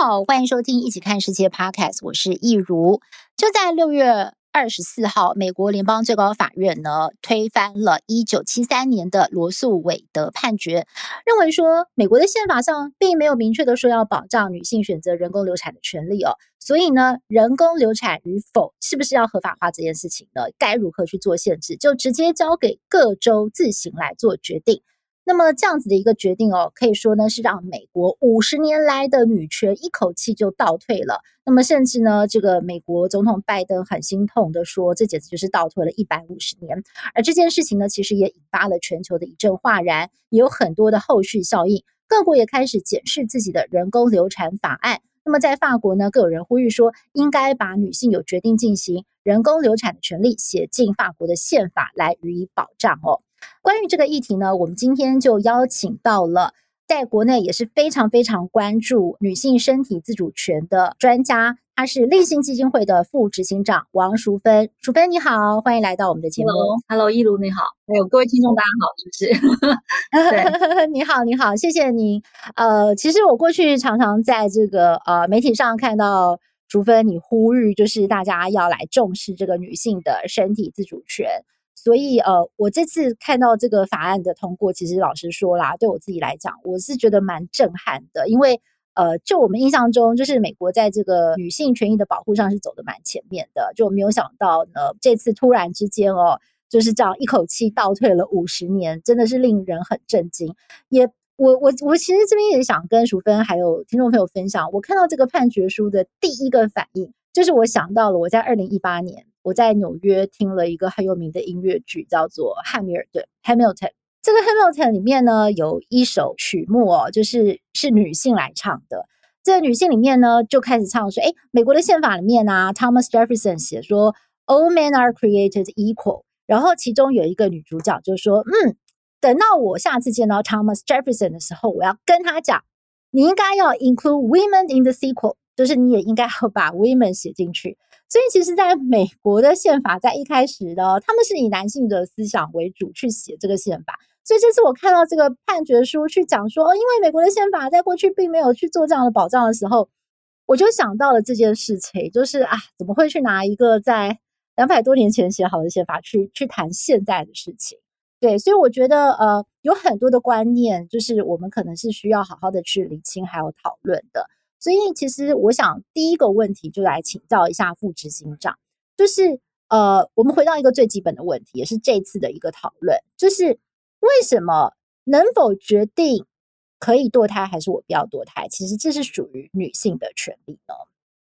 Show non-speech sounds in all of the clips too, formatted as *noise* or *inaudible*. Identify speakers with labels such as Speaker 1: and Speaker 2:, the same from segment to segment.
Speaker 1: 好，欢迎收听《一起看世界》Podcast，我是益如。就在六月二十四号，美国联邦最高法院呢推翻了一九七三年的罗诉韦德判决，认为说美国的宪法上并没有明确的说要保障女性选择人工流产的权利哦，所以呢，人工流产与否是不是要合法化这件事情呢？该如何去做限制，就直接交给各州自行来做决定。那么这样子的一个决定哦，可以说呢是让美国五十年来的女权一口气就倒退了。那么甚至呢，这个美国总统拜登很心痛的说，这简直就是倒退了一百五十年。而这件事情呢，其实也引发了全球的一阵哗然，也有很多的后续效应。各国也开始检视自己的人工流产法案。那么在法国呢，更有人呼吁说，应该把女性有决定进行人工流产的权利写进法国的宪法来予以保障哦。关于这个议题呢，我们今天就邀请到了在国内也是非常非常关注女性身体自主权的专家，她是立信基金会的副执行长王淑芬。淑芬你好，欢迎来到我们的节目。
Speaker 2: Hello，Hello，益如你好，还有各位听众大家好，是不是？*laughs*
Speaker 1: 你好，你好，谢谢您。呃，其实我过去常常在这个呃媒体上看到淑芬你呼吁，就是大家要来重视这个女性的身体自主权。所以，呃，我这次看到这个法案的通过，其实老实说啦，对我自己来讲，我是觉得蛮震撼的。因为，呃，就我们印象中，就是美国在这个女性权益的保护上是走的蛮前面的，就没有想到呢，这次突然之间哦，就是这样一口气倒退了五十年，真的是令人很震惊。也，我我我其实这边也想跟淑芬还有听众朋友分享，我看到这个判决书的第一个反应，就是我想到了我在二零一八年。我在纽约听了一个很有名的音乐剧，叫做《汉密尔顿》（Hamilton）。这个《Hamilton》里面呢，有一首曲目哦，就是是女性来唱的。这个女性里面呢，就开始唱说：“哎，美国的宪法里面啊，Thomas Jefferson 写说，All men are created equal。”然后其中有一个女主角就说：“嗯，等到我下次见到 Thomas Jefferson 的时候，我要跟他讲，你应该要 include women in the sequel，就是你也应该要把 women 写进去。”所以，其实，在美国的宪法在一开始呢，他们是以男性的思想为主去写这个宪法。所以，这次我看到这个判决书去讲说，哦，因为美国的宪法在过去并没有去做这样的保障的时候，我就想到了这件事情，就是啊，怎么会去拿一个在两百多年前写好的宪法去去谈现在的事情？对，所以我觉得，呃，有很多的观念，就是我们可能是需要好好的去理清还有讨论的。所以，其实我想第一个问题就来请教一下副执行长，就是呃，我们回到一个最基本的问题，也是这次的一个讨论，就是为什么能否决定可以堕胎还是我不要堕胎，其实这是属于女性的权利呢？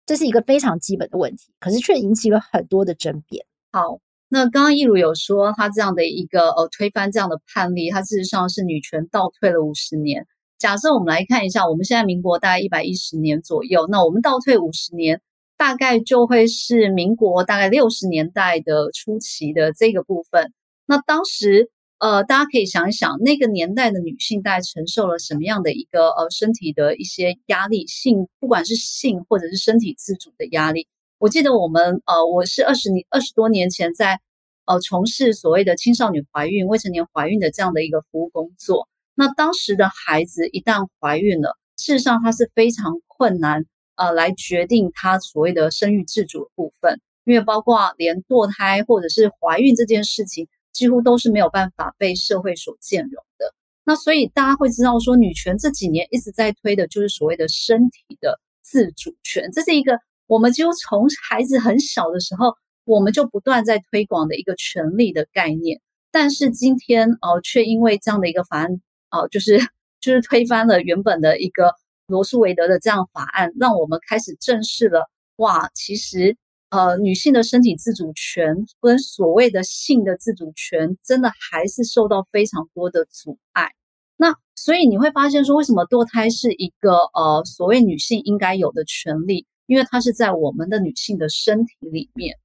Speaker 1: 这是一个非常基本的问题，可是却引起了很多的争辩。
Speaker 2: 好，那刚刚一如有说，他这样的一个呃推翻这样的判例，他事实上是女权倒退了五十年。假设我们来看一下，我们现在民国大概一百一十年左右，那我们倒退五十年，大概就会是民国大概六十年代的初期的这个部分。那当时，呃，大家可以想一想，那个年代的女性大概承受了什么样的一个呃身体的一些压力，性不管是性或者是身体自主的压力。我记得我们呃，我是二十年二十多年前在呃从事所谓的青少年怀孕、未成年怀孕的这样的一个服务工作。那当时的孩子一旦怀孕了，事实上他是非常困难，呃，来决定他所谓的生育自主的部分，因为包括连堕胎或者是怀孕这件事情，几乎都是没有办法被社会所兼容的。那所以大家会知道说，女权这几年一直在推的就是所谓的身体的自主权，这是一个我们几乎从孩子很小的时候，我们就不断在推广的一个权利的概念。但是今天哦，呃，却因为这样的一个法案。哦，就是就是推翻了原本的一个罗诉韦德的这样法案，让我们开始正视了。哇，其实呃，女性的身体自主权跟所谓的性的自主权，真的还是受到非常多的阻碍。那所以你会发现说，为什么堕胎是一个呃所谓女性应该有的权利？因为它是在我们的女性的身体里面。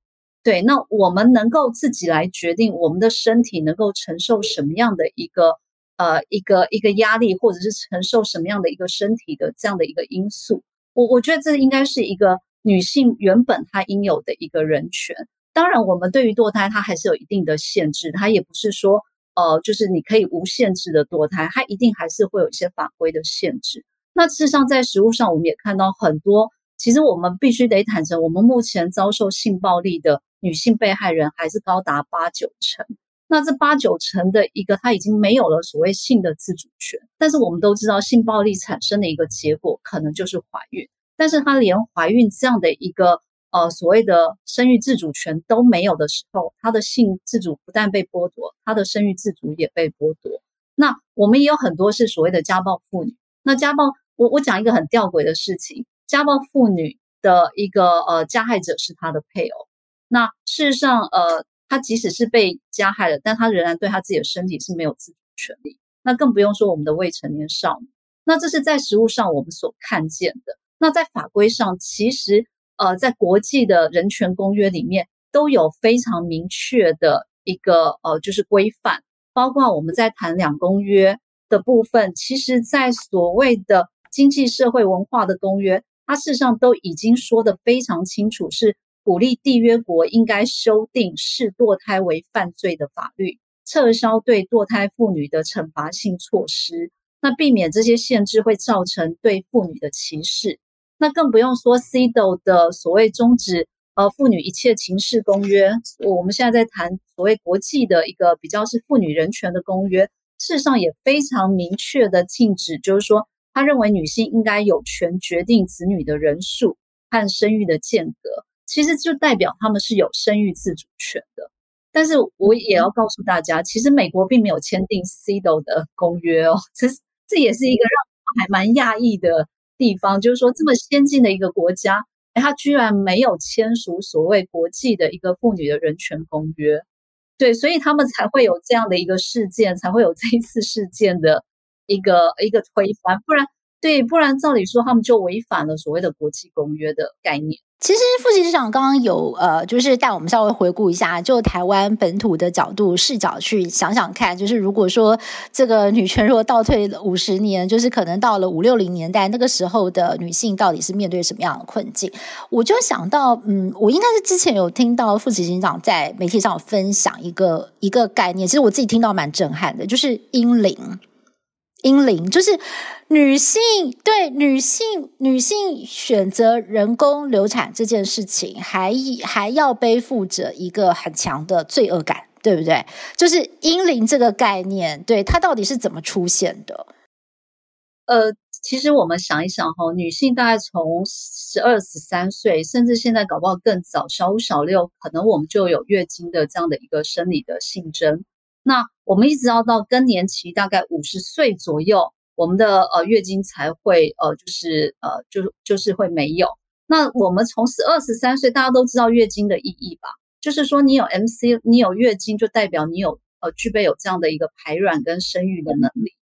Speaker 2: 对，那我们能够自己来决定我们的身体能够承受什么样的一个呃一个一个压力，或者是承受什么样的一个身体的这样的一个因素。我我觉得这应该是一个女性原本她应有的一个人权。当然，我们对于堕胎它还是有一定的限制，它也不是说呃就是你可以无限制的堕胎，它一定还是会有一些法规的限制。那事实上，在实务上，我们也看到很多。其实我们必须得坦诚，我们目前遭受性暴力的女性被害人还是高达八九成。那这八九成的一个，她已经没有了所谓性的自主权。但是我们都知道，性暴力产生的一个结果可能就是怀孕。但是她连怀孕这样的一个呃所谓的生育自主权都没有的时候，她的性自主不但被剥夺，她的生育自主也被剥夺。那我们也有很多是所谓的家暴妇女。那家暴。我我讲一个很吊诡的事情，家暴妇女的一个呃加害者是她的配偶。那事实上，呃，她即使是被加害了，但他仍然对他自己的身体是没有自主权利。那更不用说我们的未成年少女。那这是在实务上我们所看见的。那在法规上，其实呃，在国际的人权公约里面都有非常明确的一个呃就是规范，包括我们在谈两公约的部分，其实在所谓的经济社会文化的公约，它事实上都已经说得非常清楚，是鼓励缔约国应该修订视堕胎为犯罪的法律，撤销对堕胎妇女的惩罚性措施，那避免这些限制会造成对妇女的歧视。那更不用说 CEDO 的所谓终止呃妇女一切情事公约，我们现在在谈所谓国际的一个比较是妇女人权的公约，事实上也非常明确的禁止，就是说。他认为女性应该有权决定子女的人数和生育的间隔，其实就代表他们是有生育自主权的。但是我也要告诉大家，其实美国并没有签订 CEDAW 的公约哦，这这也是一个让我还蛮讶异的地方，就是说这么先进的一个国家，诶，他居然没有签署所谓国际的一个妇女的人权公约。对，所以他们才会有这样的一个事件，才会有这一次事件的。一个一个推翻，不然对，不然照理说他们就违反了所谓的国际公约的概念。
Speaker 1: 其实副执行长刚刚有呃，就是带我们稍微回顾一下，就台湾本土的角度视角去想想看，就是如果说这个女权若倒退五十年，就是可能到了五六零年代那个时候的女性到底是面对什么样的困境？我就想到，嗯，我应该是之前有听到副执行长在媒体上分享一个一个概念，其实我自己听到蛮震撼的，就是英灵。阴灵就是女性，对女性，女性选择人工流产这件事情，还还要背负着一个很强的罪恶感，对不对？就是阴灵这个概念，对，它到底是怎么出现的？
Speaker 2: 呃，其实我们想一想哈，女性大概从十二十三岁，甚至现在搞不好更早，小五小六，可能我们就有月经的这样的一个生理的性征。那我们一直要到更年期，大概五十岁左右，我们的呃月经才会呃就是呃就是就是会没有。那我们从十二十三岁，大家都知道月经的意义吧？就是说你有 MC，你有月经，就代表你有呃具备有这样的一个排卵跟生育的能力。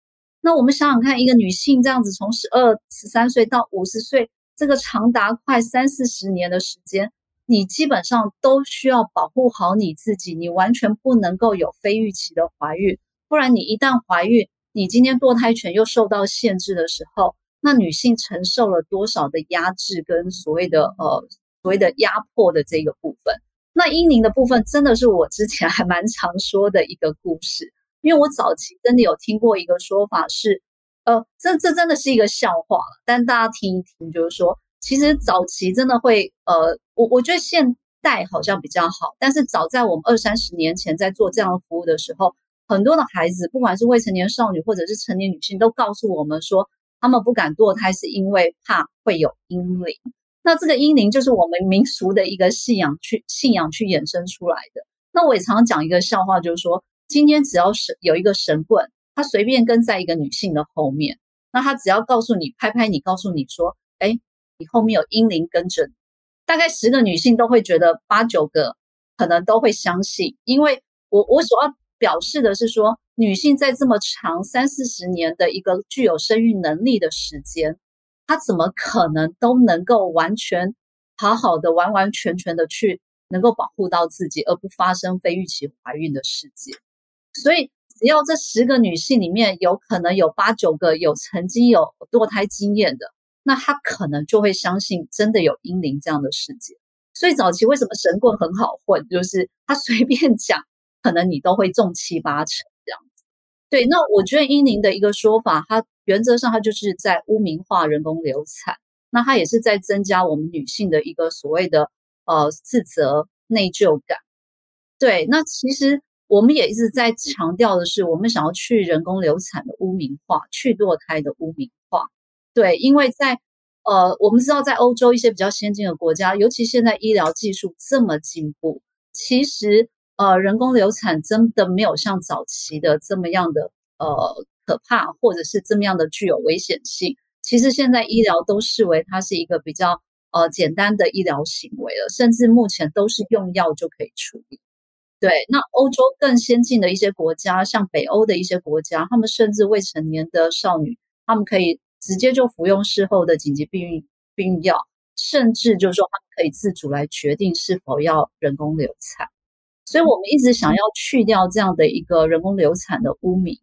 Speaker 2: 那我们想想看，一个女性这样子从十二十三岁到五十岁，这个长达快三四十年的时间。你基本上都需要保护好你自己，你完全不能够有非预期的怀孕，不然你一旦怀孕，你今天堕胎权又受到限制的时候，那女性承受了多少的压制跟所谓的呃所谓的压迫的这个部分？那婴灵的部分真的是我之前还蛮常说的一个故事，因为我早期真的有听过一个说法是，呃，这这真的是一个笑话了，但大家听一听，就是说。其实早期真的会，呃，我我觉得现代好像比较好，但是早在我们二三十年前在做这样的服务的时候，很多的孩子，不管是未成年少女或者是成年女性，都告诉我们说，他们不敢堕胎是因为怕会有阴灵。那这个阴灵就是我们民俗的一个信仰去信仰去衍生出来的。那我也常常讲一个笑话，就是说，今天只要是有一个神棍，他随便跟在一个女性的后面，那他只要告诉你，拍拍你，告诉你说，哎。后面有阴灵跟着，大概十个女性都会觉得八九个可能都会相信，因为我我所要表示的是说，女性在这么长三四十年的一个具有生育能力的时间，她怎么可能都能够完全好好的、完完全全的去能够保护到自己，而不发生非预期怀孕的事件。所以，只要这十个女性里面有可能有八九个有曾经有堕胎经验的，那他可能就会相信真的有阴灵这样的世界。所以早期为什么神棍很好混，就是他随便讲，可能你都会中七八成这样子。对，那我觉得阴灵的一个说法，它原则上它就是在污名化人工流产，那它也是在增加我们女性的一个所谓的呃自责内疚感。对，那其实我们也一直在强调的是，我们想要去人工流产的污名化，去堕胎的污名化。对，因为在呃，我们知道在欧洲一些比较先进的国家，尤其现在医疗技术这么进步，其实呃，人工流产真的没有像早期的这么样的呃可怕，或者是这么样的具有危险性。其实现在医疗都视为它是一个比较呃简单的医疗行为了，甚至目前都是用药就可以处理。对，那欧洲更先进的一些国家，像北欧的一些国家，他们甚至未成年的少女，他们可以。直接就服用事后的紧急避孕避孕药，甚至就是说他们可以自主来决定是否要人工流产。所以，我们一直想要去掉这样的一个人工流产的污名，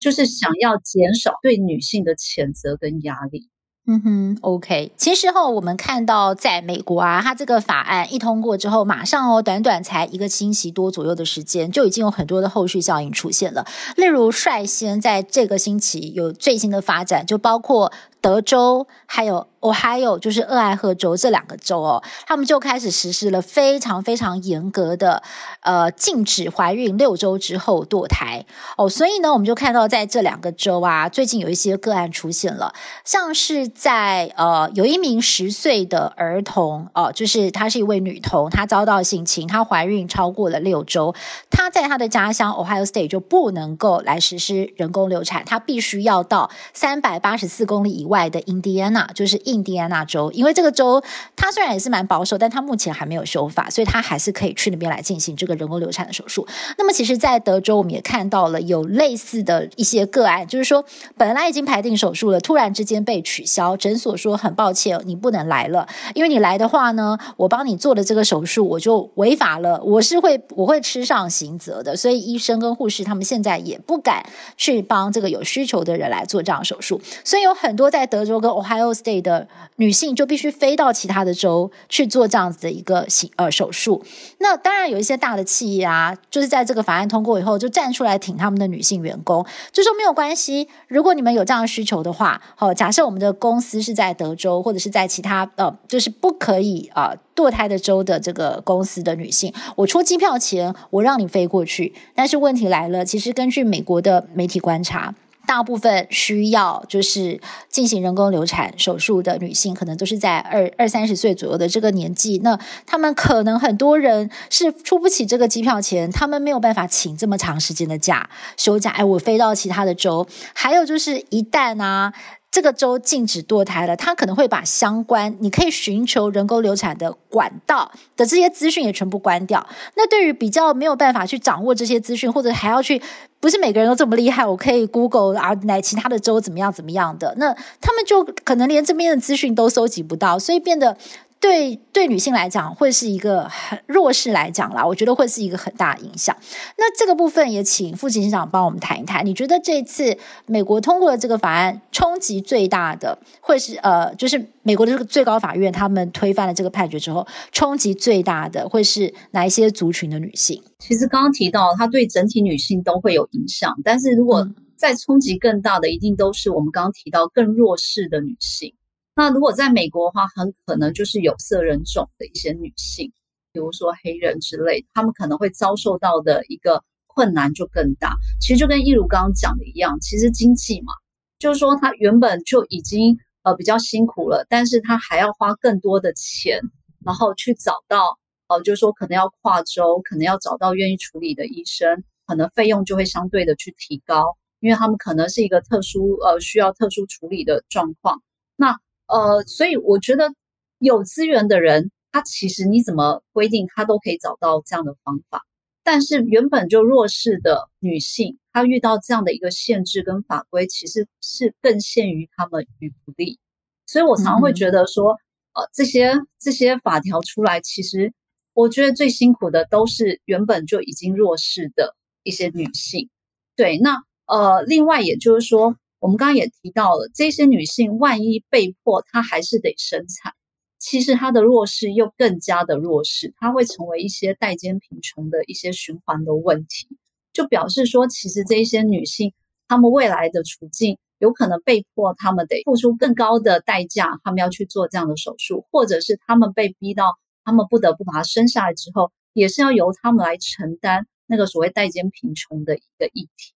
Speaker 2: 就是想要减少对女性的谴责跟压力。
Speaker 1: 嗯哼，OK。其实哈，我们看到在美国啊，它这个法案一通过之后，马上哦，短短才一个星期多左右的时间，就已经有很多的后续效应出现了。例如，率先在这个星期有最新的发展，就包括德州还有。我还有就是俄亥俄州这两个州哦，他们就开始实施了非常非常严格的呃禁止怀孕六周之后堕胎哦，所以呢，我们就看到在这两个州啊，最近有一些个案出现了，像是在呃有一名十岁的儿童哦，就是她是一位女童，她遭到性侵，她怀孕超过了六周，她在她的家乡 Ohio State 就不能够来实施人工流产，她必须要到三百八十四公里以外的印第安纳，就是印。第安纳州，因为这个州它虽然也是蛮保守，但它目前还没有修法，所以它还是可以去那边来进行这个人工流产的手术。那么，其实，在德州，我们也看到了有类似的一些个案，就是说，本来已经排定手术了，突然之间被取消，诊所说很抱歉，你不能来了，因为你来的话呢，我帮你做的这个手术我就违法了，我是会我会吃上刑责的，所以医生跟护士他们现在也不敢去帮这个有需求的人来做这样手术，所以有很多在德州跟 Ohio State 的。女性就必须飞到其他的州去做这样子的一个手呃手术。那当然有一些大的企业啊，就是在这个法案通过以后，就站出来挺他们的女性员工，就说没有关系，如果你们有这样的需求的话，好，假设我们的公司是在德州或者是在其他呃，就是不可以啊、堕胎的州的这个公司的女性，我出机票钱，我让你飞过去。但是问题来了，其实根据美国的媒体观察。大部分需要就是进行人工流产手术的女性，可能都是在二二三十岁左右的这个年纪。那他们可能很多人是出不起这个机票钱，他们没有办法请这么长时间的假休假。哎，我飞到其他的州，还有就是一旦啊。这个州禁止堕胎了，他可能会把相关你可以寻求人工流产的管道的这些资讯也全部关掉。那对于比较没有办法去掌握这些资讯，或者还要去，不是每个人都这么厉害，我可以 Google 啊，来其他的州怎么样怎么样的，那他们就可能连这边的资讯都搜集不到，所以变得。对对，女性来讲会是一个很弱势来讲啦，我觉得会是一个很大的影响。那这个部分也请副执行长帮我们谈一谈。你觉得这次美国通过的这个法案冲击最大的，会是呃，就是美国的这个最高法院他们推翻了这个判决之后，冲击最大的会是哪一些族群的女性？
Speaker 2: 其实刚刚提到，它对整体女性都会有影响，但是如果再冲击更大的，一定都是我们刚刚提到更弱势的女性。那如果在美国的话，很可能就是有色人种的一些女性，比如说黑人之类，她们可能会遭受到的一个困难就更大。其实就跟一如刚刚讲的一样，其实经济嘛，就是说她原本就已经呃比较辛苦了，但是她还要花更多的钱，然后去找到呃，就是说可能要跨州，可能要找到愿意处理的医生，可能费用就会相对的去提高，因为他们可能是一个特殊呃需要特殊处理的状况。那呃，所以我觉得有资源的人，他其实你怎么规定，他都可以找到这样的方法。但是原本就弱势的女性，她遇到这样的一个限制跟法规，其实是更陷于她们于不利。所以我常常会觉得说，呃，这些这些法条出来，其实我觉得最辛苦的都是原本就已经弱势的一些女性。对，那呃，另外也就是说，我们刚刚也提到了，这些女性万一被迫她还是得生产，其实她的弱势又更加的弱势，她会成为一些代间贫穷的一些循环的问题，就表示说，其实这一些女性她们未来的处境有可能被迫她们得付出更高的代价，她们要去做这样的手术，或者是她们被逼到。他们不得不把它生下来之后，也是要由他们来承担那个所谓代间贫穷的一个议题。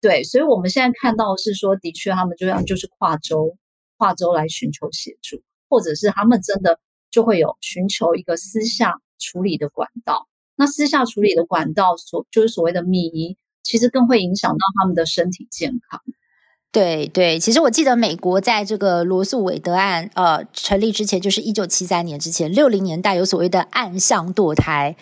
Speaker 2: 对，所以我们现在看到是说，的确他们这样就是跨州、跨州来寻求协助，或者是他们真的就会有寻求一个私下处理的管道。那私下处理的管道所就是所谓的密医，其实更会影响到他们的身体健康。
Speaker 1: 对对，其实我记得美国在这个罗诉韦德案呃成立之前，就是一九七三年之前，六零年代有所谓的暗巷堕胎，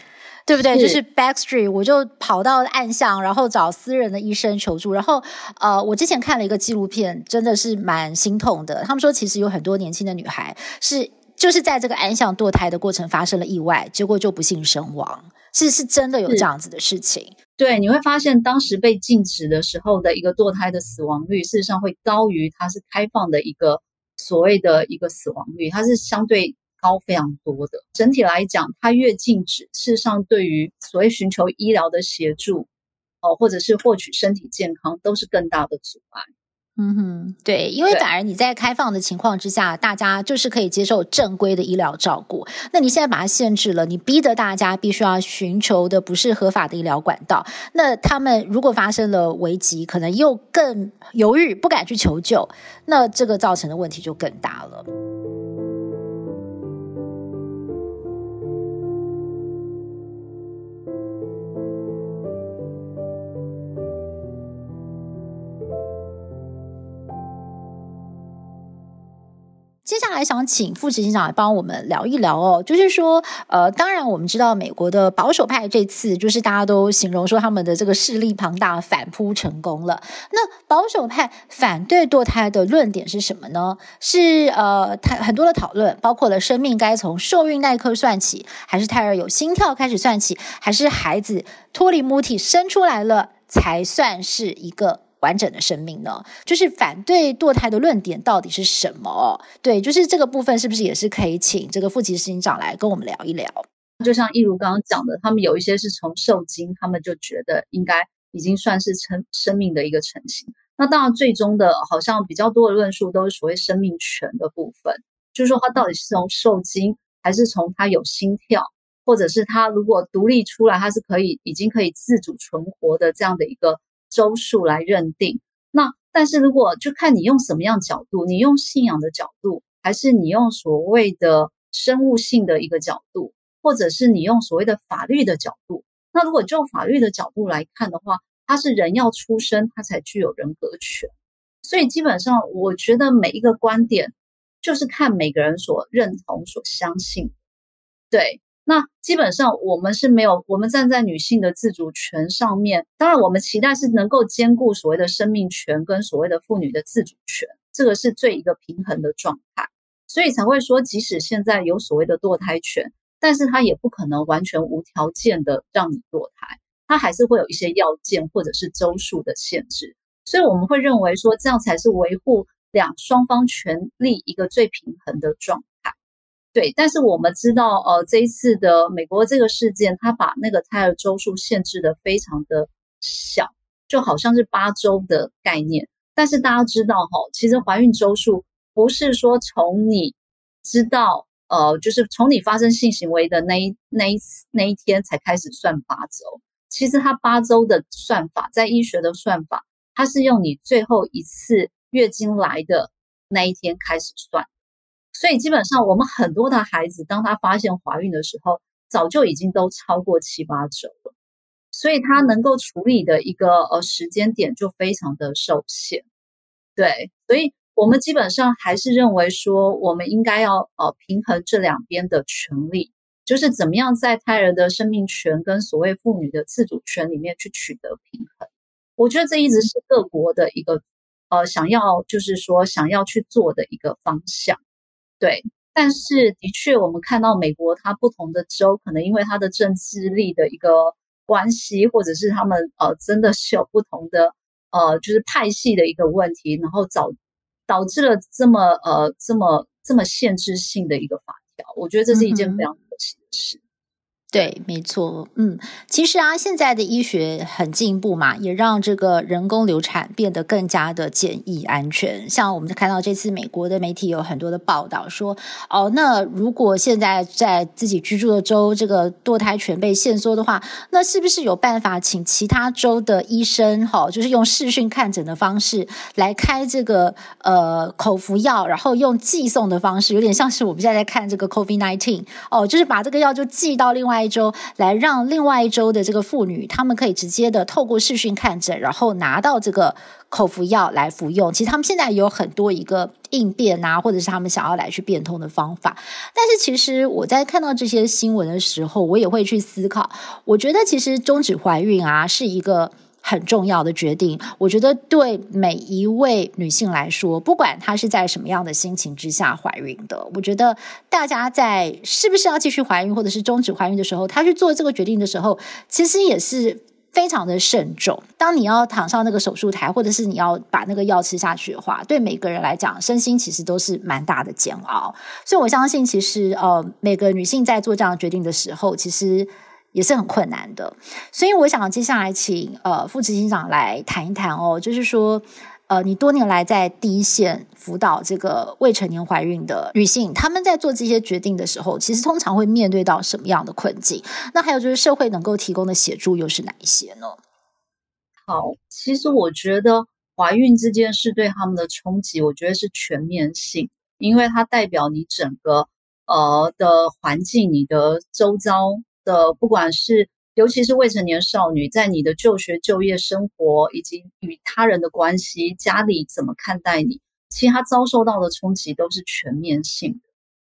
Speaker 1: 对不对？是就是 Backstreet，我就跑到暗巷，然后找私人的医生求助。然后呃，我之前看了一个纪录片，真的是蛮心痛的。他们说，其实有很多年轻的女孩是就是在这个暗巷堕胎的过程发生了意外，结果就不幸身亡。是是真的有这样子的事情。
Speaker 2: 对，你会发现当时被禁止的时候的一个堕胎的死亡率，事实上会高于它是开放的一个所谓的一个死亡率，它是相对高非常多的。整体来讲，它越禁止，事实上对于所谓寻求医疗的协助，哦，或者是获取身体健康，都是更大的阻碍。
Speaker 1: 嗯哼，对，因为反而你在开放的情况之下，大家就是可以接受正规的医疗照顾。那你现在把它限制了，你逼得大家必须要寻求的不是合法的医疗管道。那他们如果发生了危机，可能又更犹豫，不敢去求救。那这个造成的问题就更大了。接下来想请副执行长来帮我们聊一聊哦，就是说，呃，当然我们知道美国的保守派这次就是大家都形容说他们的这个势力庞大，反扑成功了。那保守派反对堕胎的论点是什么呢？是呃，他很多的讨论，包括了生命该从受孕那一刻算起，还是胎儿有心跳开始算起，还是孩子脱离母体生出来了才算是一个。完整的生命呢？就是反对堕胎的论点到底是什么？对，就是这个部分是不是也是可以请这个副执行长来跟我们聊一聊？
Speaker 2: 就像一如刚刚讲的，他们有一些是从受精，他们就觉得应该已经算是成生命的一个成型。那当然，最终的好像比较多的论述都是所谓生命权的部分，就是说他到底是从受精，还是从他有心跳，或者是他如果独立出来，他是可以已经可以自主存活的这样的一个。周数来认定，那但是如果就看你用什么样角度，你用信仰的角度，还是你用所谓的生物性的一个角度，或者是你用所谓的法律的角度。那如果就法律的角度来看的话，他是人要出生，他才具有人格权。所以基本上，我觉得每一个观点就是看每个人所认同、所相信。对。那基本上我们是没有，我们站在女性的自主权上面，当然我们期待是能够兼顾所谓的生命权跟所谓的妇女的自主权，这个是最一个平衡的状态，所以才会说，即使现在有所谓的堕胎权，但是它也不可能完全无条件的让你堕胎，它还是会有一些要件或者是周数的限制，所以我们会认为说，这样才是维护两双方权利一个最平衡的状态。对，但是我们知道，呃，这一次的美国这个事件，他把那个胎儿周数限制的非常的小，就好像是八周的概念。但是大家知道，哈，其实怀孕周数不是说从你知道，呃，就是从你发生性行为的那一那一那一天才开始算八周。其实它八周的算法，在医学的算法，它是用你最后一次月经来的那一天开始算。所以基本上，我们很多的孩子，当他发现怀孕的时候，早就已经都超过七八周了。所以他能够处理的一个呃时间点就非常的受限。对，所以我们基本上还是认为说，我们应该要呃平衡这两边的权利，就是怎么样在胎儿的生命权跟所谓妇女的自主权里面去取得平衡。我觉得这一直是各国的一个呃想要，就是说想要去做的一个方向。对，但是的确，我们看到美国它不同的州，可能因为它的政治力的一个关系，或者是他们呃真的是有不同的呃就是派系的一个问题，然后导导致了这么呃这么这么限制性的一个法条。我觉得这是一件非常可惜的事。嗯
Speaker 1: 对，没错，嗯，其实啊，现在的医学很进步嘛，也让这个人工流产变得更加的简易安全。像我们看到这次美国的媒体有很多的报道说，哦，那如果现在在自己居住的州，这个堕胎权被限缩的话，那是不是有办法请其他州的医生，哈，就是用视讯看诊的方式来开这个呃口服药，然后用寄送的方式，有点像是我们现在在看这个 COVID nineteen，哦，就是把这个药就寄到另一周来让另外一周的这个妇女，她们可以直接的透过视讯看诊，然后拿到这个口服药来服用。其实他们现在有很多一个应变啊，或者是他们想要来去变通的方法。但是其实我在看到这些新闻的时候，我也会去思考。我觉得其实终止怀孕啊，是一个。很重要的决定，我觉得对每一位女性来说，不管她是在什么样的心情之下怀孕的，我觉得大家在是不是要继续怀孕，或者是终止怀孕的时候，她去做这个决定的时候，其实也是非常的慎重。当你要躺上那个手术台，或者是你要把那个药吃下去的话，对每个人来讲，身心其实都是蛮大的煎熬。所以我相信，其实呃，每个女性在做这样决定的时候，其实。也是很困难的，所以我想接下来请呃副执行长来谈一谈哦，就是说呃你多年来在第一线辅导这个未成年怀孕的女性，她们在做这些决定的时候，其实通常会面对到什么样的困境？那还有就是社会能够提供的协助又是哪一些呢？
Speaker 2: 好，其实我觉得怀孕这件事对他们的冲击，我觉得是全面性，因为它代表你整个呃的环境，你的周遭。的，不管是尤其是未成年少女，在你的就学、就业、生活以及与他人的关系，家里怎么看待你，其他遭受到的冲击都是全面性的。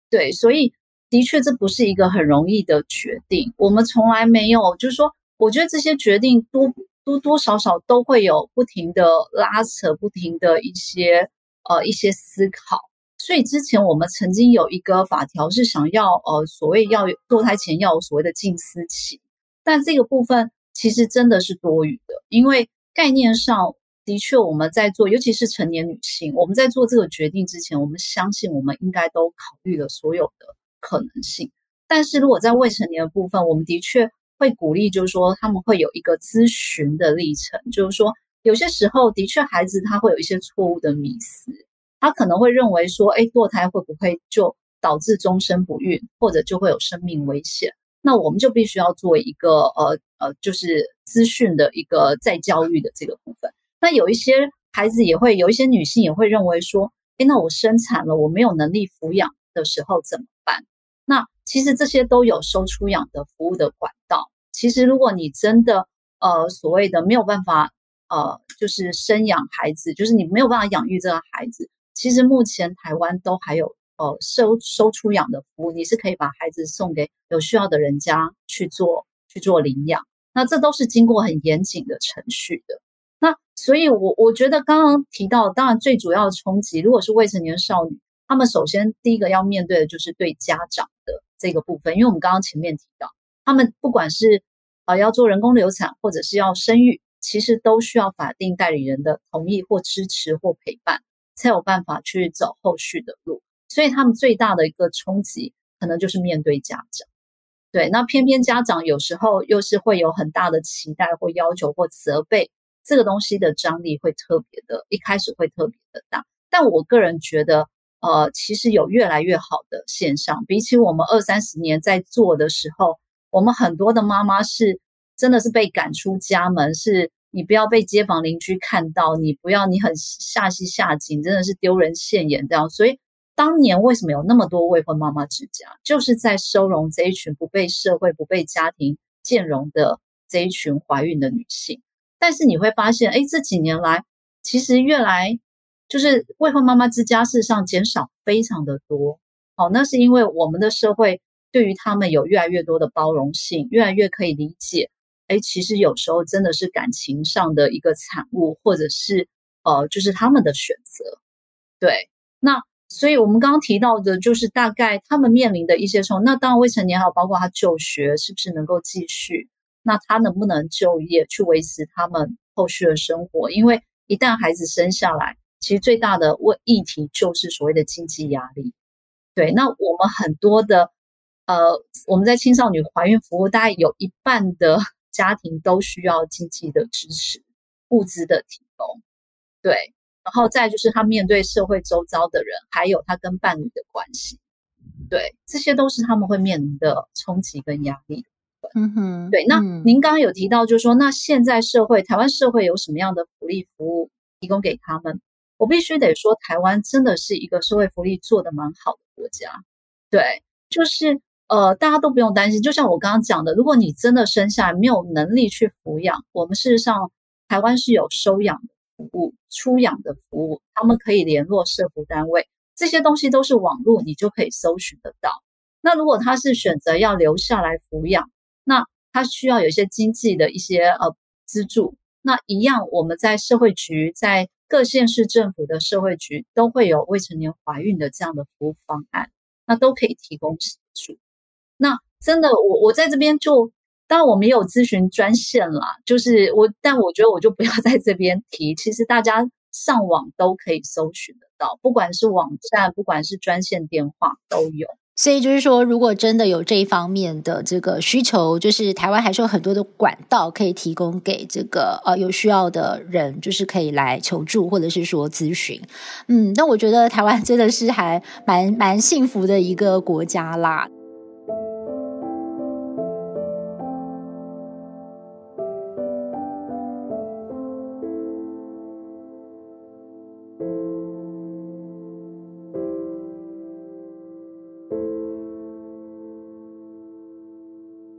Speaker 2: 对，所以的确这不是一个很容易的决定。我们从来没有，就是说，我觉得这些决定多多多少少都会有不停的拉扯，不停的一些呃一些思考。所以之前我们曾经有一个法条是想要呃所谓要堕胎前要有所谓的静思期，但这个部分其实真的是多余的，因为概念上的确我们在做，尤其是成年女性，我们在做这个决定之前，我们相信我们应该都考虑了所有的可能性。但是如果在未成年的部分，我们的确会鼓励，就是说他们会有一个咨询的历程，就是说有些时候的确孩子他会有一些错误的迷思。他可能会认为说，哎，堕胎会不会就导致终身不孕，或者就会有生命危险？那我们就必须要做一个呃呃，就是资讯的一个再教育的这个部分。那有一些孩子也会，有一些女性也会认为说，哎，那我生产了，我没有能力抚养的时候怎么办？那其实这些都有收出养的服务的管道。其实如果你真的呃所谓的没有办法呃，就是生养孩子，就是你没有办法养育这个孩子。其实目前台湾都还有呃收收出养的服务，你是可以把孩子送给有需要的人家去做去做领养，那这都是经过很严谨的程序的。那所以我，我觉得刚刚提到，当然最主要的冲击，如果是未成年少女，他们首先第一个要面对的就是对家长的这个部分，因为我们刚刚前面提到，他们不管是呃要做人工流产或者是要生育，其实都需要法定代理人的同意或支持或陪伴。才有办法去走后续的路，所以他们最大的一个冲击，可能就是面对家长。对，那偏偏家长有时候又是会有很大的期待或要求或责备，这个东西的张力会特别的，一开始会特别的大。但我个人觉得，呃，其实有越来越好的现象，比起我们二三十年在做的时候，我们很多的妈妈是真的是被赶出家门，是。你不要被街坊邻居看到，你不要你很下戏下井，真的是丢人现眼这样。所以当年为什么有那么多未婚妈妈之家，就是在收容这一群不被社会、不被家庭兼容的这一群怀孕的女性。但是你会发现，哎，这几年来其实越来就是未婚妈妈之家事实上减少非常的多。好，那是因为我们的社会对于他们有越来越多的包容性，越来越可以理解。哎，其实有时候真的是感情上的一个产物，或者是呃，就是他们的选择。对，那所以我们刚刚提到的，就是大概他们面临的一些冲。那当然，未成年还有包括他就学是不是能够继续？那他能不能就业去维持他们后续的生活？因为一旦孩子生下来，其实最大的问议题就是所谓的经济压力。对，那我们很多的呃，我们在青少年怀孕服务，大概有一半的家庭都需要经济的支持，物资的提供。对。然后再就是他面对社会周遭的人，还有他跟伴侣的关系，对，这些都是他们会面临的冲击跟压力。
Speaker 1: 嗯哼，
Speaker 2: 对。那您刚刚有提到，就是说，那现在社会，台湾社会有什么样的福利服务提供给他们？我必须得说，台湾真的是一个社会福利做得蛮好的国家。对，就是呃，大家都不用担心。就像我刚刚讲的，如果你真的生下来没有能力去抚养，我们事实上台湾是有收养的。服务出养的服务，他们可以联络社福单位，这些东西都是网络你就可以搜寻得到。那如果他是选择要留下来抚养，那他需要有一些经济的一些呃资助，那一样我们在社会局，在各县市政府的社会局都会有未成年怀孕的这样的服务方案，那都可以提供协助。那真的，我我在这边就。当然，我们也有咨询专线啦，就是我，但我觉得我就不要在这边提。其实大家上网都可以搜寻得到，不管是网站，不管是专线电话都有。
Speaker 1: 所以就是说，如果真的有这一方面的这个需求，就是台湾还是有很多的管道可以提供给这个呃有需要的人，就是可以来求助或者是说咨询。嗯，那我觉得台湾真的是还蛮蛮幸福的一个国家啦。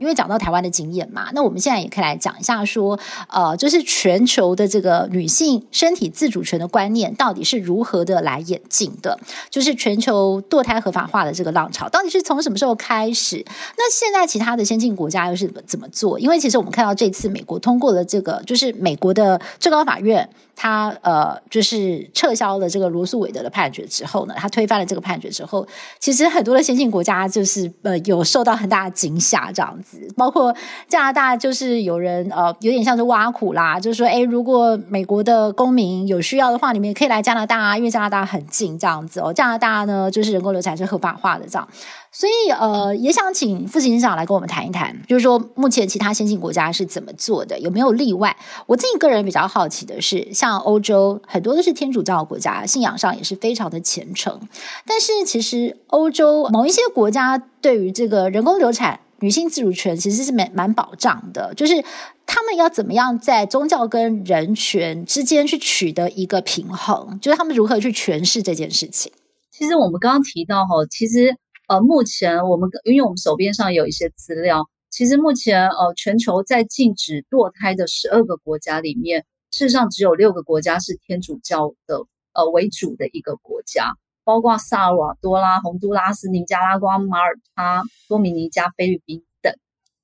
Speaker 1: 因为讲到台湾的经验嘛，那我们现在也可以来讲一下，说，呃，就是全球的这个女性身体自主权的观念到底是如何的来演进的？就是全球堕胎合法化的这个浪潮到底是从什么时候开始？那现在其他的先进国家又是怎么怎么做？因为其实我们看到这次美国通过了这个，就是美国的最高法院。他呃，就是撤销了这个罗诉韦德的判决之后呢，他推翻了这个判决之后，其实很多的先进国家就是呃有受到很大的惊吓，这样子，包括加拿大，就是有人呃有点像是挖苦啦，就是说，诶，如果美国的公民有需要的话，你们也可以来加拿大啊，因为加拿大很近，这样子哦，加拿大呢就是人工流产是合法化的这样。所以，呃，也想请副执行长来跟我们谈一谈，就是说目前其他先进国家是怎么做的，有没有例外？我自己个人比较好奇的是，像欧洲很多都是天主教国家，信仰上也是非常的虔诚，但是其实欧洲某一些国家对于这个人工流产、女性自主权其实是蛮蛮保障的，就是他们要怎么样在宗教跟人权之间去取得一个平衡，就是他们如何去诠释这件事情。
Speaker 2: 其实我们刚刚提到哈，其实。呃，目前我们因为我们手边上有一些资料，其实目前呃，全球在禁止堕胎的十二个国家里面，事实上只有六个国家是天主教的呃为主的一个国家，包括萨尔瓦多拉、洪都拉斯、尼加拉瓜、马耳他、多米尼加、菲律宾等。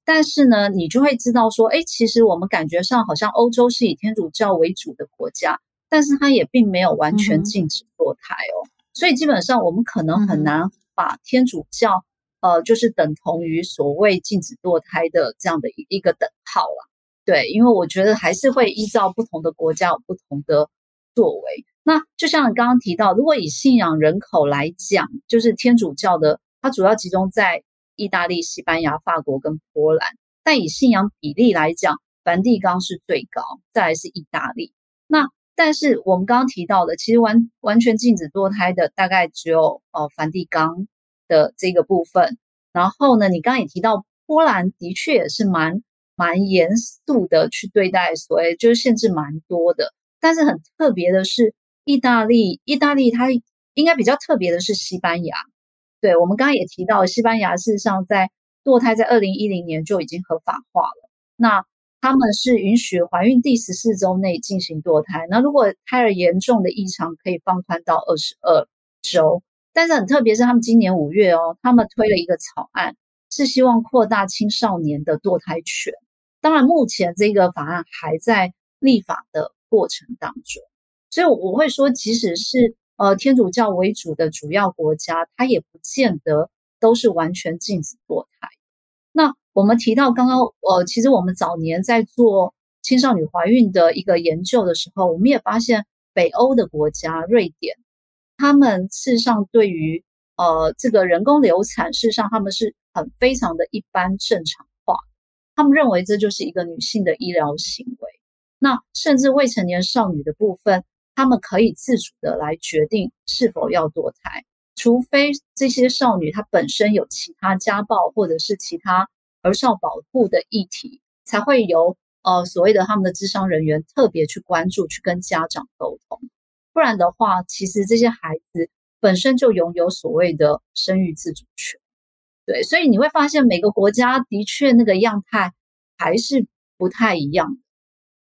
Speaker 2: 但是呢，你就会知道说，哎，其实我们感觉上好像欧洲是以天主教为主的国家，但是它也并没有完全禁止堕胎哦。嗯、所以基本上我们可能很难、嗯。把天主教，呃，就是等同于所谓禁止堕胎的这样的一一个等号了，对，因为我觉得还是会依照不同的国家有不同的作为。那就像你刚刚提到，如果以信仰人口来讲，就是天主教的，它主要集中在意大利、西班牙、法国跟波兰，但以信仰比例来讲，梵蒂冈是最高，再来是意大利。但是我们刚刚提到的，其实完完全禁止堕胎的大概只有呃梵蒂冈的这个部分。然后呢，你刚刚也提到波兰的确也是蛮蛮严肃的去对待，所谓就是限制蛮多的。但是很特别的是，意大利，意大利它应该比较特别的是西班牙。对，我们刚刚也提到，西班牙事实上在堕胎在二零一零年就已经合法化了。那他们是允许怀孕第十四周内进行堕胎，那如果胎儿严重的异常，可以放宽到二十二周。但是很特别是，他们今年五月哦，他们推了一个草案，是希望扩大青少年的堕胎权。当然，目前这个法案还在立法的过程当中，所以我会说，即使是呃天主教为主的主要国家，它也不见得都是完全禁止堕胎。那我们提到刚刚，呃，其实我们早年在做青少女怀孕的一个研究的时候，我们也发现北欧的国家，瑞典，他们事实上对于呃这个人工流产，事实上他们是很非常的一般正常化，他们认为这就是一个女性的医疗行为。那甚至未成年少女的部分，他们可以自主的来决定是否要堕胎，除非这些少女她本身有其他家暴或者是其他儿少保护的议题，才会由呃所谓的他们的智商人员特别去关注，去跟家长沟通。不然的话，其实这些孩子本身就拥有所谓的生育自主权。对，所以你会发现每个国家的确那个样态还是不太一样。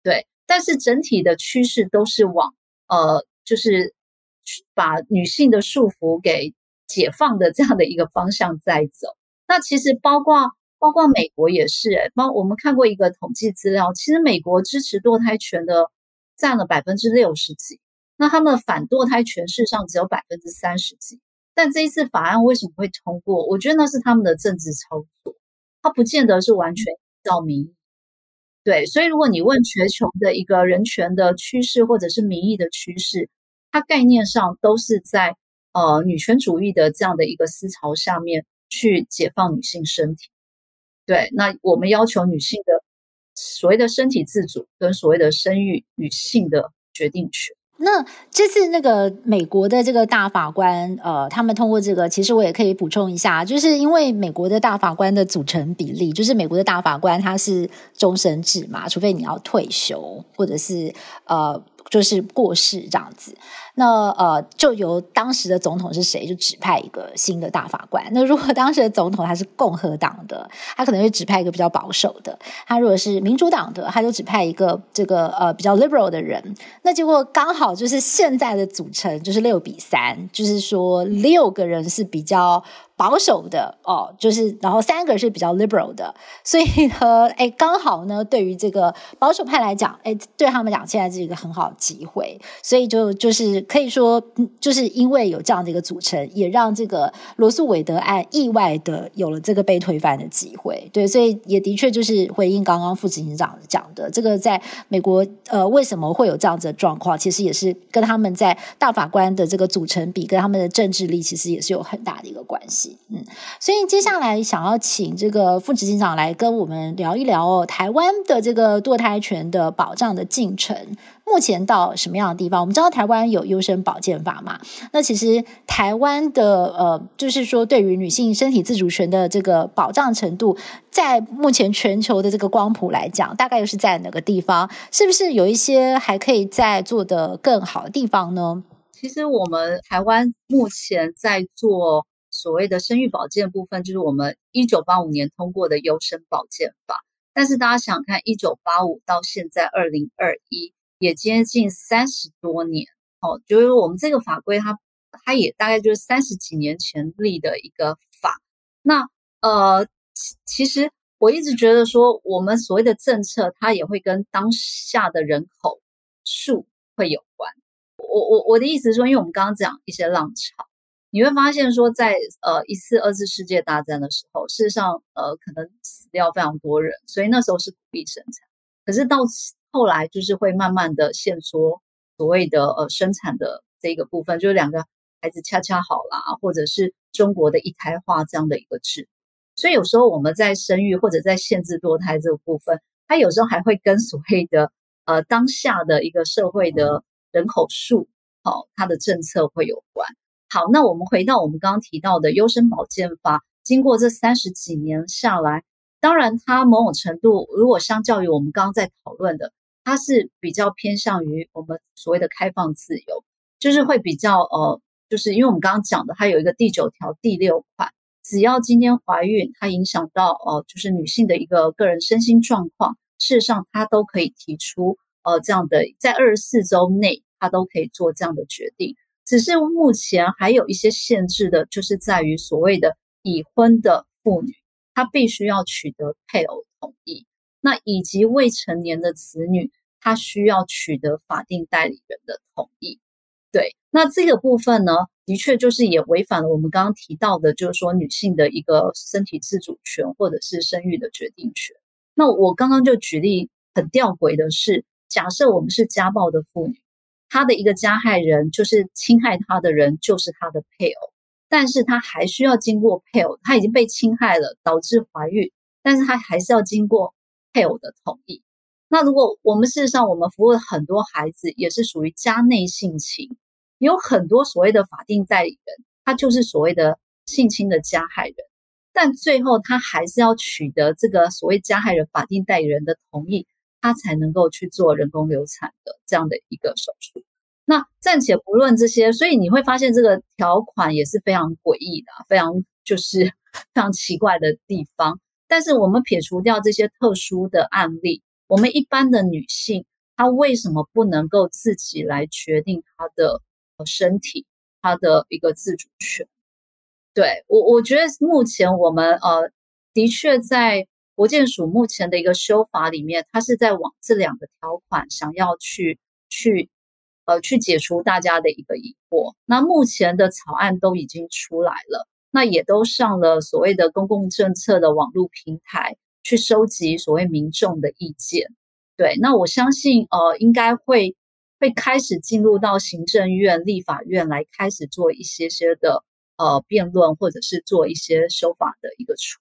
Speaker 2: 对，但是整体的趋势都是往呃，就是把女性的束缚给解放的这样的一个方向在走。那其实包括包括美国也是，诶，包我们看过一个统计资料，其实美国支持堕胎权的占了百分之六十几，那他们反堕胎权事实上只有百分之三十几。但这一次法案为什么会通过？我觉得那是他们的政治操作，它不见得是完全照民意。对，所以如果你问全球的一个人权的趋势，或者是民意的趋势，它概念上都是在呃女权主义的这样的一个思潮下面去解放女性身体。对，那我们要求女性的所谓的身体自主跟所谓的生育女性的决定权。
Speaker 1: 那这次那个美国的这个大法官，呃，他们通过这个，其实我也可以补充一下，就是因为美国的大法官的组成比例，就是美国的大法官他是终身制嘛，除非你要退休或者是呃。就是过世这样子，那呃，就由当时的总统是谁，就指派一个新的大法官。那如果当时的总统他是共和党的，他可能会指派一个比较保守的；他如果是民主党的，他就指派一个这个呃比较 liberal 的人。那结果刚好就是现在的组成就是六比三，就是说六个人是比较。保守的哦，就是然后三个是比较 liberal 的，所以呢，哎，刚好呢，对于这个保守派来讲，哎，对他们讲现在是一个很好的机会，所以就就是可以说，就是因为有这样的一个组成，也让这个罗诉韦德案意外的有了这个被推翻的机会。对，所以也的确就是回应刚刚副执行长讲的，这个在美国呃为什么会有这样子的状况，其实也是跟他们在大法官的这个组成比，跟他们的政治力其实也是有很大的一个关系。嗯，所以接下来想要请这个副执行长来跟我们聊一聊哦，台湾的这个堕胎权的保障的进程，目前到什么样的地方？我们知道台湾有优生保健法嘛，那其实台湾的呃，就是说对于女性身体自主权的这个保障程度，在目前全球的这个光谱来讲，大概又是在哪个地方？是不是有一些还可以再做得更好的地方呢？
Speaker 2: 其实我们台湾目前在做。所谓的生育保健部分，就是我们一九八五年通过的优生保健法。但是大家想看，一九八五到现在二零二一，也接近三十多年。哦，就是我们这个法规它，它也大概就是三十几年前立的一个法。那呃，其实我一直觉得说，我们所谓的政策，它也会跟当下的人口数会有关。我我我的意思是说，因为我们刚刚讲一些浪潮。你会发现说在，呃一次二次世界大战的时候，事实上呃可能死掉非常多人，所以那时候是鼓励生产。可是到后来，就是会慢慢的限缩所谓的呃生产的这个部分，就是两个孩子恰恰好啦，或者是中国的一胎化这样的一个制。所以有时候我们在生育或者在限制堕胎这个部分，它有时候还会跟所谓的呃当下的一个社会的人口数，好、哦，它的政策会有关。好，那我们回到我们刚刚提到的优生保健法，经过这三十几年下来，当然它某种程度，如果相较于我们刚刚在讨论的，它是比较偏向于我们所谓的开放自由，就是会比较呃，就是因为我们刚刚讲的，它有一个第九条第六款，只要今天怀孕，它影响到呃，就是女性的一个个人身心状况，事实上它都可以提出呃这样的，在二十四周内，它都可以做这样的决定。只是目前还有一些限制的，就是在于所谓的已婚的妇女，她必须要取得配偶同意，那以及未成年的子女，他需要取得法定代理人的同意。对，那这个部分呢，的确就是也违反了我们刚刚提到的，就是说女性的一个身体自主权或者是生育的决定权。那我刚刚就举例，很吊诡的是，假设我们是家暴的妇女，她的一个加害人就是侵害她的人就是她的配偶，但是她还需要经过配偶，她已经被侵害了，导致怀孕，但是她还是要经过配偶的同意。那如果我们事实上我们服务很多孩子，也是属于家内性侵。有很多所谓的法定代理人，他就是所谓的性侵的加害人，但最后他还是要取得这个所谓加害人法定代理人的同意，他才能够去做人工流产的这样的一个手术。那暂且不论这些，所以你会发现这个条款也是非常诡异的，非常就是 *laughs* 非常奇怪的地方。但是我们撇除掉这些特殊的案例，我们一般的女性，她为什么不能够自己来决定她的？身体，她的一个自主权，对，我我觉得目前我们呃的确在国建署目前的一个修法里面，它是在往这两个条款想要去去呃去解除大家的一个疑惑。那目前的草案都已经出来了，那也都上了所谓的公共政策的网络平台去收集所谓民众的意见。对，那我相信呃应该会。会开始进入到行政院、立法院来开始做一些些的呃辩论，或者是做一些修法的一个处。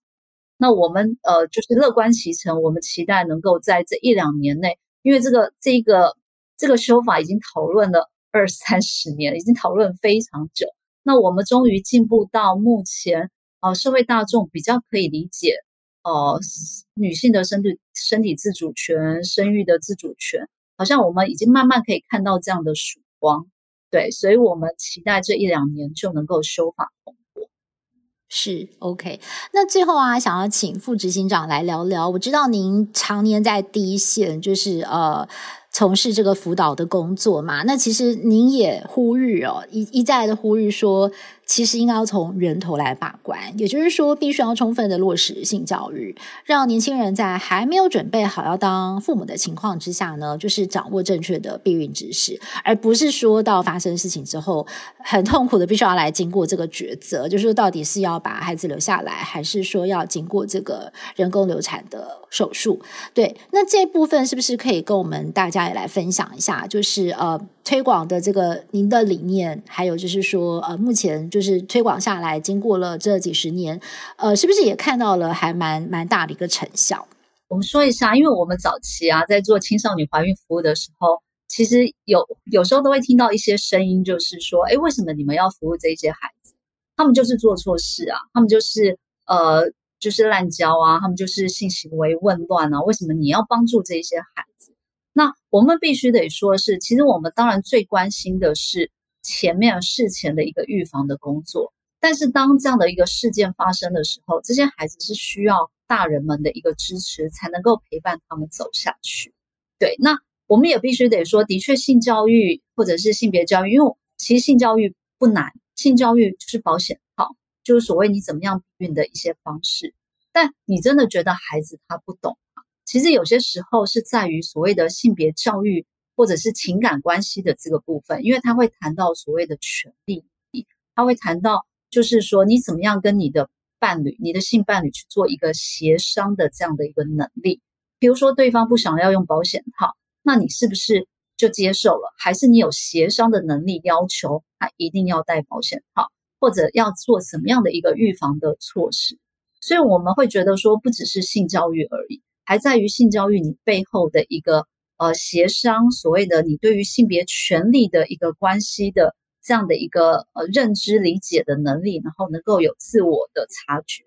Speaker 2: 那我们呃就是乐观其成，我们期待能够在这一两年内，因为这个这个这个修法已经讨论了二三十年，已经讨论非常久。那我们终于进步到目前，呃社会大众比较可以理解，呃女性的身体身体自主权、生育的自主权。好像我们已经慢慢可以看到这样的曙光，对，所以我们期待这一两年就能够修法通过。
Speaker 1: 是 OK。那最后啊，想要请副执行长来聊聊。我知道您常年在第一线，就是呃。从事这个辅导的工作嘛，那其实您也呼吁哦，一一再的呼吁说，其实应该要从源头来把关，也就是说，必须要充分的落实性教育，让年轻人在还没有准备好要当父母的情况之下呢，就是掌握正确的避孕知识，而不是说到发生事情之后，很痛苦的必须要来经过这个抉择，就是到底是要把孩子留下来，还是说要经过这个人工流产的手术？对，那这部分是不是可以跟我们大家？也来分享一下，就是呃推广的这个您的理念，还有就是说呃目前就就是推广下来，经过了这几十年，呃是不是也看到了还蛮蛮大的一个成效？
Speaker 2: 我们说一下，因为我们早期啊在做青少年怀孕服务的时候，其实有有时候都会听到一些声音，就是说，哎，为什么你们要服务这些孩子？他们就是做错事啊，他们就是呃就是滥交啊，他们就是性行为紊乱啊，为什么你要帮助这些孩子？那我们必须得说是，其实我们当然最关心的是前面事前的一个预防的工作。但是当这样的一个事件发生的时候，这些孩子是需要大人们的一个支持，才能够陪伴他们走下去。对，那我们也必须得说，的确性教育或者是性别教育，因为其实性教育不难，性教育就是保险套，就是所谓你怎么样避孕的一些方式。但你真的觉得孩子他不懂？其实有些时候是在于所谓的性别教育，或者是情感关系的这个部分，因为他会谈到所谓的权利，他会谈到就是说你怎么样跟你的伴侣、你的性伴侣去做一个协商的这样的一个能力。比如说对方不想要用保险套，那你是不是就接受了？还是你有协商的能力，要求他一定要戴保险套，或者要做什么样的一个预防的措施？所以我们会觉得说，不只是性教育而已。还在于性教育你背后的一个呃协商，所谓的你对于性别权利的一个关系的这样的一个呃认知理解的能力，然后能够有自我的察觉，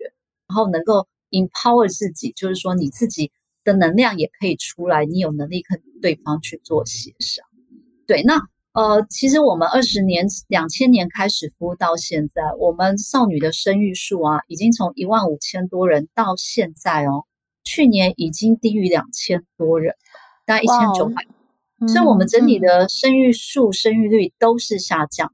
Speaker 2: 然后能够 empower 自己，就是说你自己的能量也可以出来，你有能力跟对方去做协商。对，那呃其实我们二十年两千年开始服务到现在，我们少女的生育数啊，已经从一万五千多人到现在哦。去年已经低于两千多人，大概一千九百，所以我们整体的生育数、生育率都是下降。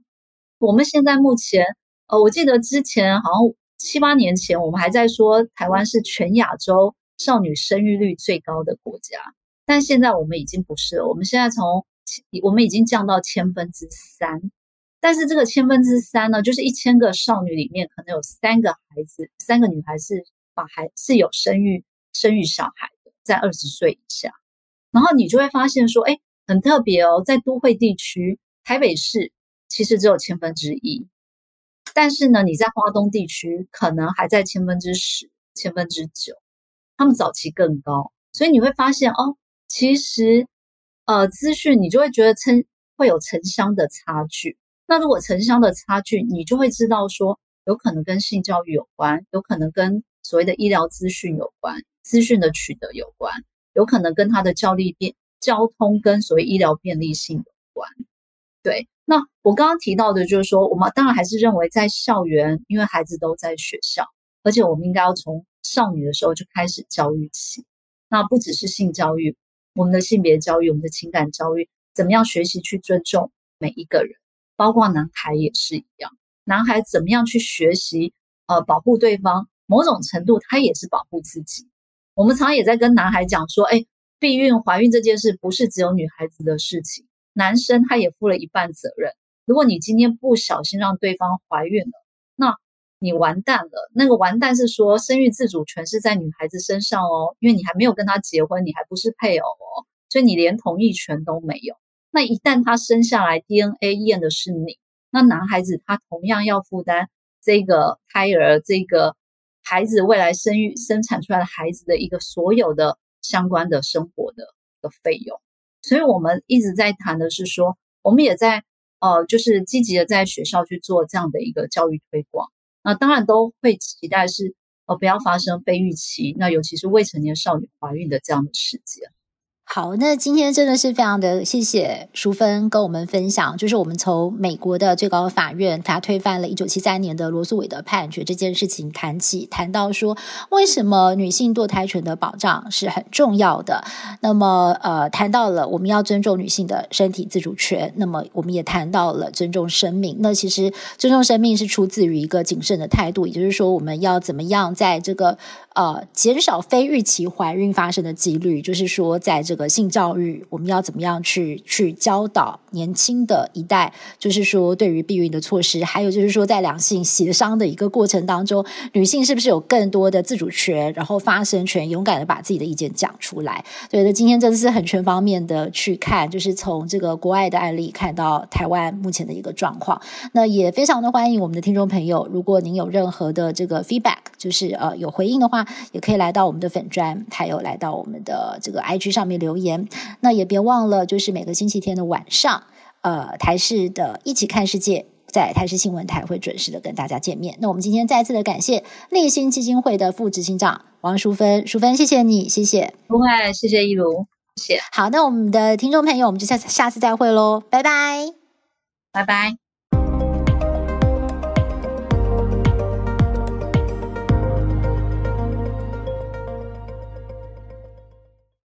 Speaker 2: 我们现在目前，呃，我记得之前好像七八年前，我们还在说台湾是全亚洲少女生育率最高的国家，但现在我们已经不是了。我们现在从我们已经降到千分之三，但是这个千分之三呢，就是一千个少女里面可能有三个孩子，三个女孩是把孩是有生育生育小孩的，在二十岁以下。然后你就会发现说，哎，很特别哦，在都会地区，台北市其实只有千分之一，但是呢，你在花东地区可能还在千分之十、千分之九，他们早期更高。所以你会发现哦，其实呃，资讯你就会觉得城会有城乡的差距。那如果城乡的差距，你就会知道说，有可能跟性教育有关，有可能跟所谓的医疗资讯有关，资讯的取得有关。有可能跟他的教力变交通跟所谓医疗便利性有关。对，那我刚刚提到的就是说，我们当然还是认为在校园，因为孩子都在学校，而且我们应该要从少女的时候就开始教育起。那不只是性教育，我们的性别教育，我们的情感教育，怎么样学习去尊重每一个人，包括男孩也是一样。男孩怎么样去学习，呃，保护对方，某种程度他也是保护自己。我们常常也在跟男孩讲说，哎，避孕、怀孕这件事不是只有女孩子的事情，男生他也负了一半责任。如果你今天不小心让对方怀孕了，那你完蛋了。那个完蛋是说生育自主权是在女孩子身上哦，因为你还没有跟他结婚，你还不是配偶哦，所以你连同意权都没有。那一旦他生下来 DNA 验的是你，那男孩子他同样要负担这个胎儿这个。孩子未来生育生产出来的孩子的一个所有的相关的生活的的费用，所以我们一直在谈的是说，我们也在呃，就是积极的在学校去做这样的一个教育推广。那当然都会期待是呃不要发生非预期，那尤其是未成年少女怀孕的这样的事件。
Speaker 1: 好，那今天真的是非常的谢谢淑芬跟我们分享，就是我们从美国的最高法院他推翻了一九七三年的罗诉韦德判决这件事情谈起，谈到说为什么女性堕胎权的保障是很重要的。那么呃，谈到了我们要尊重女性的身体自主权，那么我们也谈到了尊重生命。那其实尊重生命是出自于一个谨慎的态度，也就是说我们要怎么样在这个呃减少非预期怀孕发生的几率，就是说在这个。性教育，我们要怎么样去去教导年轻的一代？就是说，对于避孕的措施，还有就是说，在两性协商的一个过程当中，女性是不是有更多的自主权，然后发声权，勇敢的把自己的意见讲出来？对的，今天真的是很全方面的去看，就是从这个国外的案例看到台湾目前的一个状况。那也非常的欢迎我们的听众朋友，如果您有任何的这个 feedback，就是呃有回应的话，也可以来到我们的粉砖，还有来到我们的这个 IG 上面留留言。那也别忘了，就是每个星期天的晚上，呃，台视的一起看世界，在台视新闻台会准时的跟大家见面。那我们今天再次的感谢立新基金会的副执行长王淑芬，淑芬谢谢你，谢谢，
Speaker 2: 不会，谢谢一如，谢谢。
Speaker 1: 好，那我们的听众朋友，我们就下下次再会喽，拜拜，
Speaker 2: 拜拜。